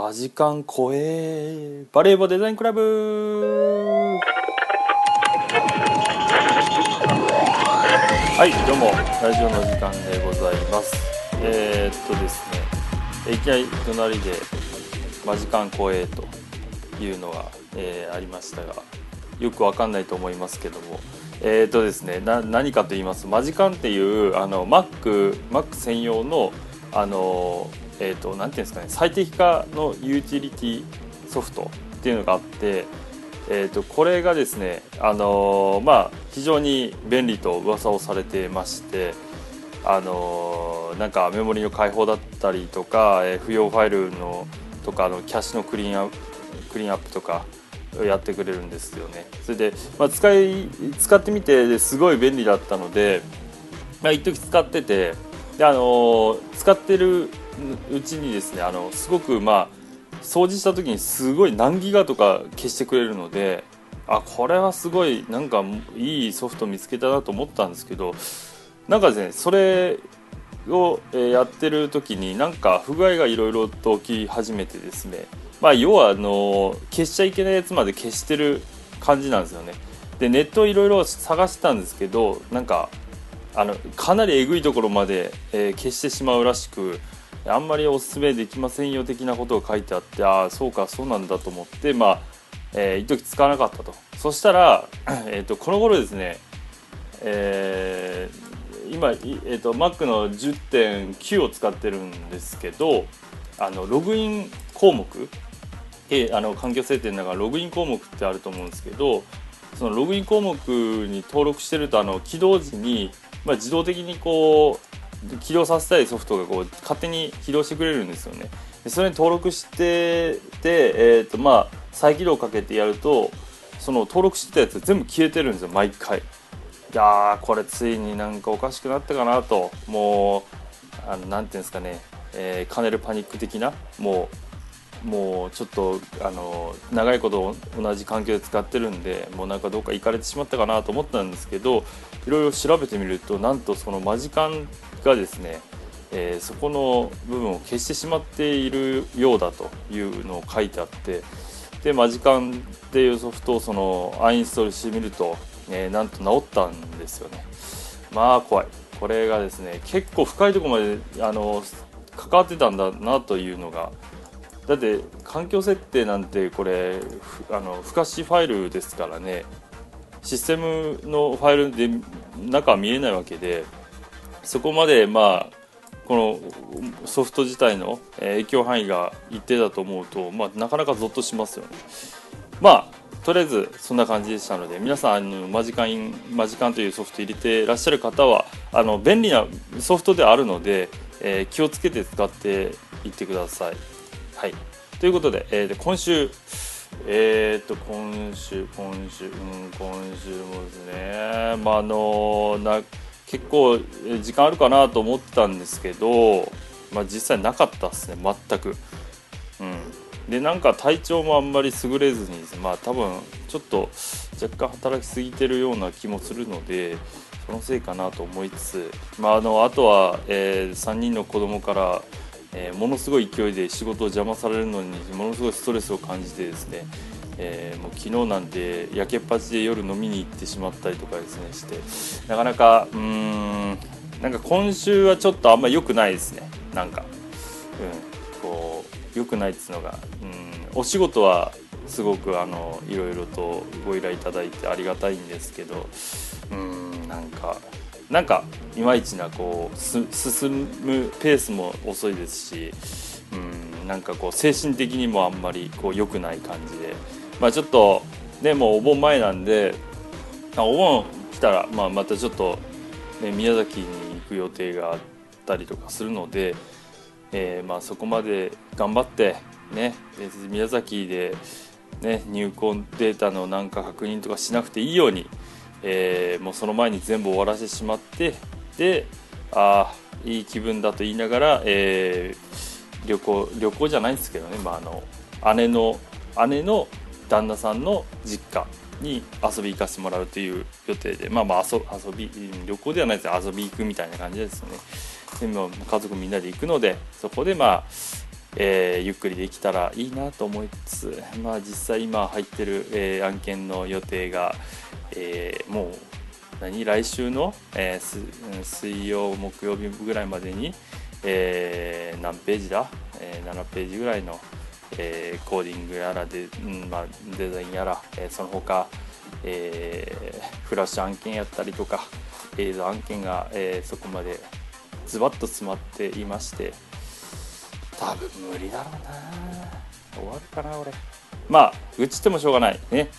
マジカン超え。バレーボデザインクラブ。はいどうも。ラジオの時間でございます。えー、っとですね。いきなり隣でマジカン超えというのが、えー、ありましたがよくわかんないと思いますけども。えー、っとですね。な何かと言いますマジカンっていうあの Mac, Mac 専用のあのえーと、なんていうんですかね最適化のユーティリティソフトっていうのがあって、えーと、これがですね、あのー、まあ、非常に便利と噂をされてまして、あのー、なんかメモリの開放だったりとか、えー、不要ファイルのとかのキャッシュのクリーンアップクリーンアップとかやってくれるんですよね。それで、まあ、使い使ってみてすごい便利だったので、まあ、一時使っててで、あの使ってるうちにですねあのすごくまあ掃除した時にすごい何ギガとか消してくれるのであこれはすごいなんかいいソフト見つけたなと思ったんですけどなんかですねそれをやってる時になんか不具合がいろいろと起き始めてですねまあ要はあの消しちゃいけないやつまで消してる感じなんですよね。でネットいろいろ探してたんですけどなんかあのかなりえぐいところまで、えー、消してしまうらしくあんまりおすすめできませんよ的なことが書いてあってああそうかそうなんだと思ってまあ、えー、一時使わなかったと。そしたら、えーと、この頃ですね、えー、今、えーと、Mac の10.9を使ってるんですけどあのログイン項目えあの環境設定の中ログイン項目ってあると思うんですけどそのログイン項目に登録してるとあの起動時に、まあ、自動的にこう起動させたいソフトがこう勝手に起動してくれるんですよね。でそれに登録してて、えーとまあ、再起動かけてやるとその登録してたやつ全部消えてるんですよ毎回。いやーこれついになんかおかしくなったかなと。もうあのなんていうんですかね、えー、カネルパニック的なもうもうちょっとあの長いこと同じ環境で使ってるんでもうなんかどっか行かれてしまったかなと思ったんですけどいろいろ調べてみるとなんとそのマジカンがですね、えー、そこの部分を消してしまっているようだというのを書いてあってでマジカンっていうソフトをそのアインストールしてみると、えー、なんと治ったんですよね。まあ怖い。これがですね結構深いとこまであの関わってたんだなというのがだって環境設定なんてこれあの不可視ファイルですからねシステムのファイルで中は見えないわけでそこまでまあこのソフト自体の影響範囲が一定だと思うと、まあ、なかなかゾッとしますよね。まあとりあえずそんな感じでしたので皆さんあのマジカンマジカンというソフト入れてらっしゃる方はあの便利なソフトであるので、えー、気をつけて使っていってください。はい、ということで、えー、今週えー、っと今週今週うん今週もですねまああのな結構時間あるかなと思ったんですけど、まあ、実際なかったですね全く。うん、でなんか体調もあんまり優れずにまあ多分ちょっと若干働きすぎてるような気もするのでそのせいかなと思いつつ、まあ、あのあとは、えー、3人の子供からえー、ものすごい勢いで仕事を邪魔されるのにものすごいストレスを感じてですね、えー、もう昨日なんて焼けっぱちで夜飲みに行ってしまったりとかですねしてなかなかうーんなんか今週はちょっとあんま良くないですね。なんか、うん、こう良くないっつうのがうんお仕事はすごくあのいろいろとご依頼いただいてありがたいんですけどうんなんかなんかいまいちなこう進むペースも遅いですしうんなんかこう精神的にもあんまりこう良くない感じで、まあ、ちょっとねもお盆前なんでお盆来たら、まあ、またちょっと、ね、宮崎に行く予定があったりとかするので、えー、まあそこまで頑張ってね宮崎で、ね、入婚データのなんか確認とかしなくていいようにえー、もうその前に全部終わらせてしまってでああいい気分だと言いながら、えー、旅行旅行じゃないんですけどね、まあ、あの姉の姉の旦那さんの実家に遊び行かせてもらうという予定でまあまあ遊び旅行ではないです遊び行くみたいな感じですよね。でも家族みんなで行くのでそこでまあ、えー、ゆっくりできたらいいなと思いつつ、まあ、実際今入ってる、えー、案件の予定が、えー、もう何来週の、えー、水曜木曜日ぐらいまでに、えー、何ページだ、えー、7ページぐらいの、えー、コーディングやらで、うんまあ、デザインやら、えー、その他、えー、フラッシュ案件やったりとか映像案件が、えー、そこまでズバッと詰まっていまして多分無理だろうな。終わるかな俺。まあ愚痴ってもしょうがない。ね。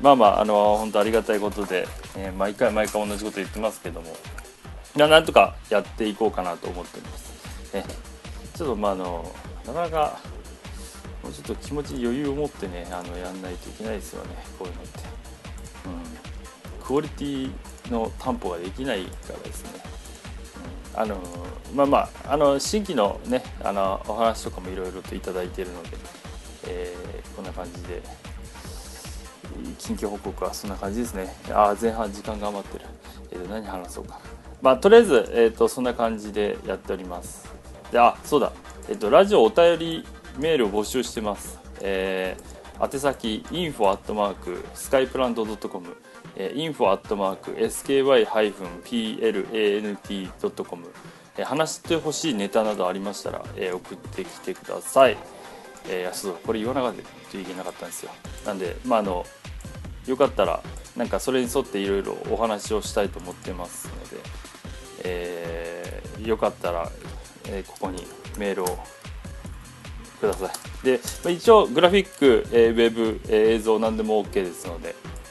まあまああの本当ありがたいことで、えー、毎回毎回同じこと言ってますけども。なんとかやっていこうかなと思っております、ね、ちょっとまああのなかなかもうちょっと気持ち余裕を持ってねあのやんないといけないですよね。こういうのって、うん、クオリティの担保ができないからですね、あのまあまああの新規のねあのお話とかもいろいろと頂いているので、えー、こんな感じで近況報告はそんな感じですね。ああ前半時間が余ってる、えー、何話そうか。まあとりあえず、えーと、そんな感じでやっております。であそうだ。えっ、ー、とラジオお便りメールを募集してます、えー、宛先 info アットマークスカイプランド .com info アットマーク sky-plant.com 話してほしいネタなどありましたら、え、送ってきてください。えー、そうこれ言わなかったといけなかったんですよ。なんで、まあ、あのよかったらなんかそれに沿っていろいろお話をしたいと思ってますので、えー、よかったら、えー、ここにメールをください。で、一応グラフィック、えー、ウェブ、えー、映像何でも OK ですので、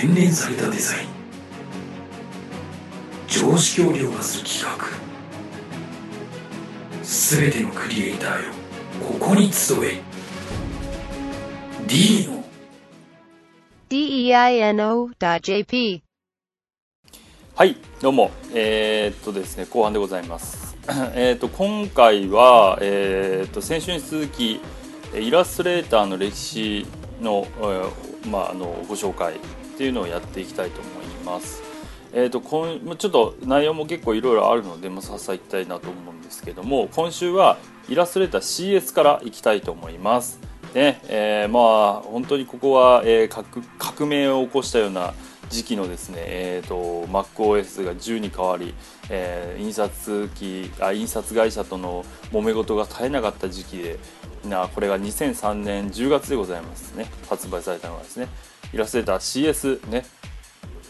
洗練されたデザイン。常識を凌駕する企画。すべてのクリエイターよここに集え。D の。Deino.jp はいどうも。えー、っとですね後半でございます。えっと今回は、えー、っと先週に続きイラストレーターの歴史の,、えー、まあ、あのご紹介っていうのをやっていきたいと思います。えーと、今ちょっと内容も結構いろいろあるので、まあ、ささいきたいなと思うんですけども今週はイラストレーター CS からいきたいと思います。ねえー、まあ本当にここは、えー、革革命を起こしたような時期のですね、えーと、MacOS が10に変わり、えー、印刷機あ印刷会社との揉め事が絶えなかった時期でなこれが2003年10月でございますね。発売されたのはですね。イラストレーター CS ね。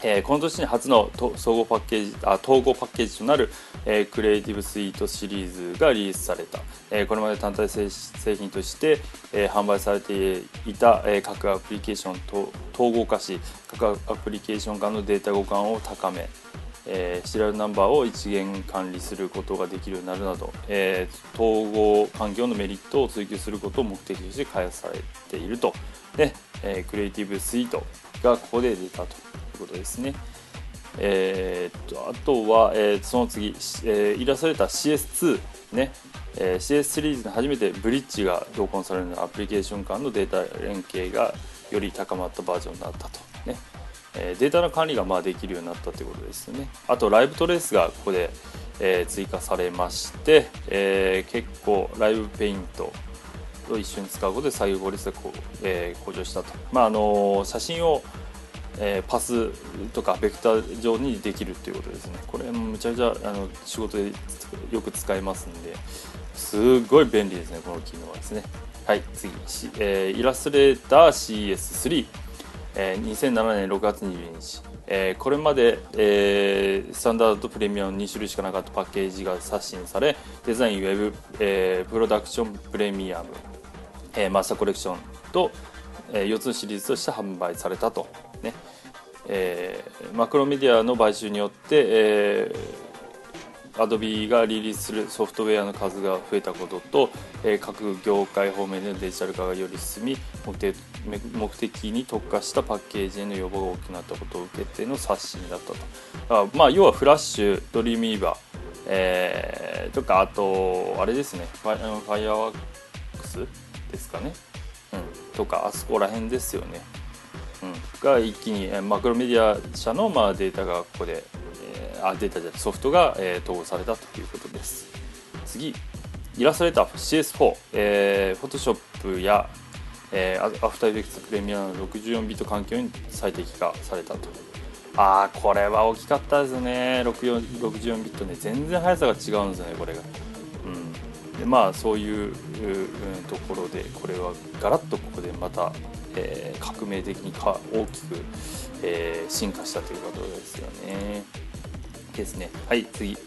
えー、この年に初の総合パッケージあ統合パッケージとなる、えー、クリエイティブスイートシリーズがリリースされた、えー、これまで単体製品として、えー、販売されていた、えー、各アプリケーションと統合化し各アプリケーション間のデータ互換を高め、えー、シリアルナンバーを一元管理することができるようになるなど、えー、統合環境のメリットを追求することを目的として開発されているとで、えー、クリエイティブスイートがここで出たという。ことですね。えー、とあとは、えー、その次、えー、イラストレーター CS2 ね、えー、CS シリーズで初めてブリッジが同梱されるアプリケーション間のデータ連携がより高まったバージョンになったとね、え、データの管理がまあできるようになったということですね。あとライブトレースがここで、え、追加されまして、え、結構ライブペイントと一緒に使うことで作業効率がこう、え、向上したと、まああの写真をえ、パスとかベクター上にできるっていうことですね。これむちゃくちゃあの仕事でよく使いますんですごい便利ですねこの機能はですね。はい次、えー、イラストレーター CS3、えー、2007年6月22日、えー、これまで、えー、スタンダードとプレミアム2種類しかなかったパッケージが刷新されデザインウェブ、えー、プロダクションプレミアム、えー、マスターコレクションと、えー、4つのシリーズとして販売されたと。ね。えー、マクロメディアの買収によって、えー Adobe がリリースするソフトウェアの数が増えたことと、えー各業界方面でのデジタル化がより進み目的に特化したパッケージへの要望が大きくなったことを受けての刷新だったと。あまあ要はフラッシュドリームイーバー、えーとかあとあれですね。ファイあのファイアワークスですかね、うん、とかあそこら辺ですよね。うん、が一気にマクロメディア社の、まあ、データがここで、あデータじゃないソフトが、えー統合されたということです。次イラストレーター CS4、えー、Photoshop や、えー、After Effects プレミアの64ビット環境に最適化されたと。ああこれは大きかったですね。64ビットね。全然速さが違うんですよねこれが。うん。でまあそういう、う、ところでこれはガラッとここでまた、えー革命的にか大きく、えー進化したということですよね。ですね。はい次。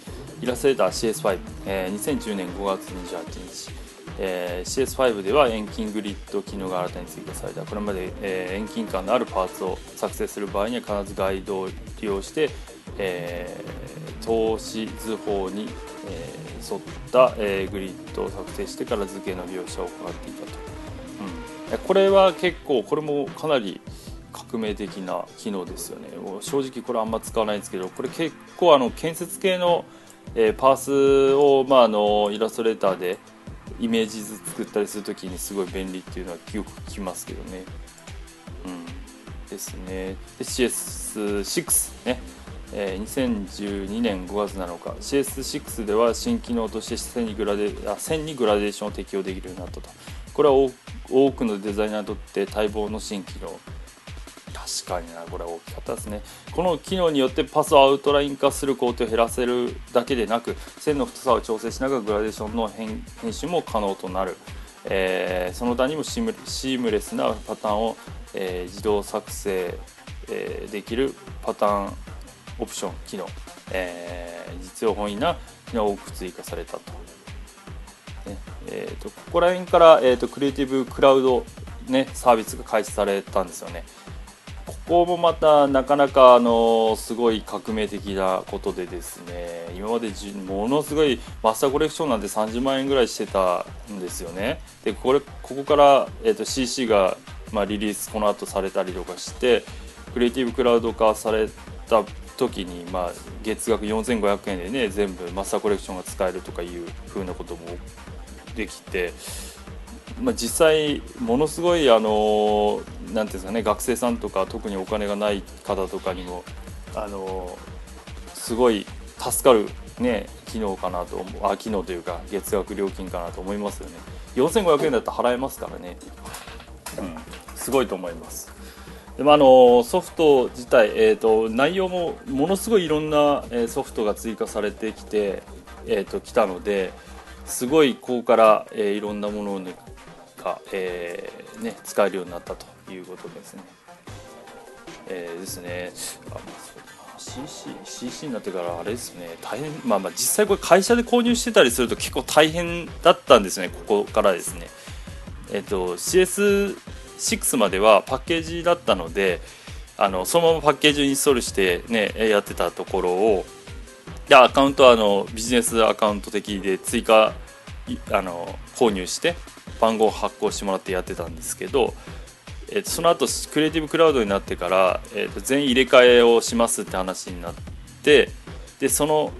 イラストレーター cs5 え2010年5月28日。えー CS5 では遠近グリッド機能が新たに追加された。これまで、えー遠近感のあるパーツを作成する場合には必ずガイドを利用して、えー投資図法に、えー沿った、えーグリッドを作成してから図形の描写を行っていたと、うん、これは結構これもかなり革命的な機能ですよね正直これあんま使わないんですけどこれ結構あの建設系の、えーパースを、まあ、あのイラストレーターでイメージ図作ったりするときにすごい便利っていうのはよく聞きますけどね。うん、ですね。で CS6 ね、えー2012年5月7日 CS6 では新機能として線にグラデあ線にグラデーションを適用できるようになったと。これは多くのデザイナーにとって待望の新機能確かになこれ大きかったですね。この機能によってパスをアウトライン化する工程を減らせるだけでなく線の太さを調整しながらグラデーションの編集も可能となる、えーその他にもシームレスなパターンを、えー自動作成、えーできるパターンオプション機能、えー実用本位な機能を多く追加されたと。ねえー、とここら辺から、えー、とクリエイティブクラウド、ね、サービスが開始されたんですよね。ここもまたなかなかあのすごい革命的なことでですね今までじものすごいマスターコレクションなんて30万円ぐらいしてたんですよね。でこれここから、えー、と CC が、まあ、リリースこの後されたりとかしてクリエイティブクラウド化された時に、まあ、月額4500円でね全部マスターコレクションが使えるとかいう風なこともできて、まあ、実際ものすごいあのなんていうんですかね学生さんとか特にお金がない方とかにもあのすごい助かるね機能かなと思う。あ機能というか月額料金かなと思いますよね。4500円だったら払えますからね、うん、すごいと思います。でもあのソフト自体、えー、と内容もものすごいいろんなえーソフトが追加されてきて、えー、ときたのですごいここから、えーいろんなものが、えーね、使えるようになったということですね。えーですね。あまあ CC, CC になってからあれですね大変まあまあ実際これ会社で購入してたりすると結構大変だったんですねここからですね。えっ、と CS6 まではパッケージだったのであのそのままパッケージをインストールしてねやってたところをでアカウントはあのビジネスアカウント的で追加あの購入して番号を発行してもらってやってたんですけど、えーとその後クリエイティブクラウドになってから、えーと全員入れ替えをしますって話になってでその、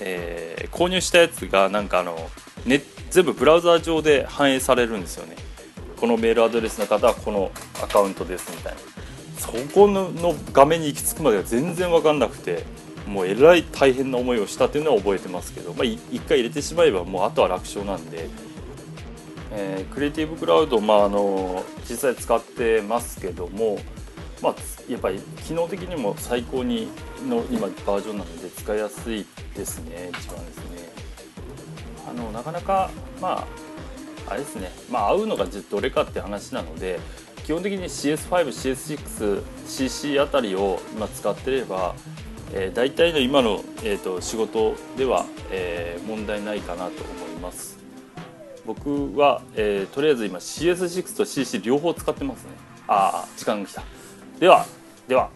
えー購入したやつがなんかあの、ね、全部ブラウザー上で反映されるんですよね。このメールアドレスの方はこのアカウントですみたいな。そこの画面に行き着くまでは全然分かんなくてもうえらい大変な思いをしたっていうのは覚えてますけど、まあ、一回入れてしまえばもうあとは楽勝なんで、えークリエイティブクラウド、まあ、あの実際使ってますけども、まあ、やっぱり機能的にも最高にの今バージョンなので使いやすいですね一番ですね。あのなかなかまああれですね。まあ合うのがどれかって話なので基本的に CS5、CS6、CC あたりを今使ってれば、えー、大体の今の、えー、と仕事では、えー問題ないかなと思います。僕は、えーとりあえず今 CS6 と CC 両方使ってますね。ああ時間が来た。ではでは。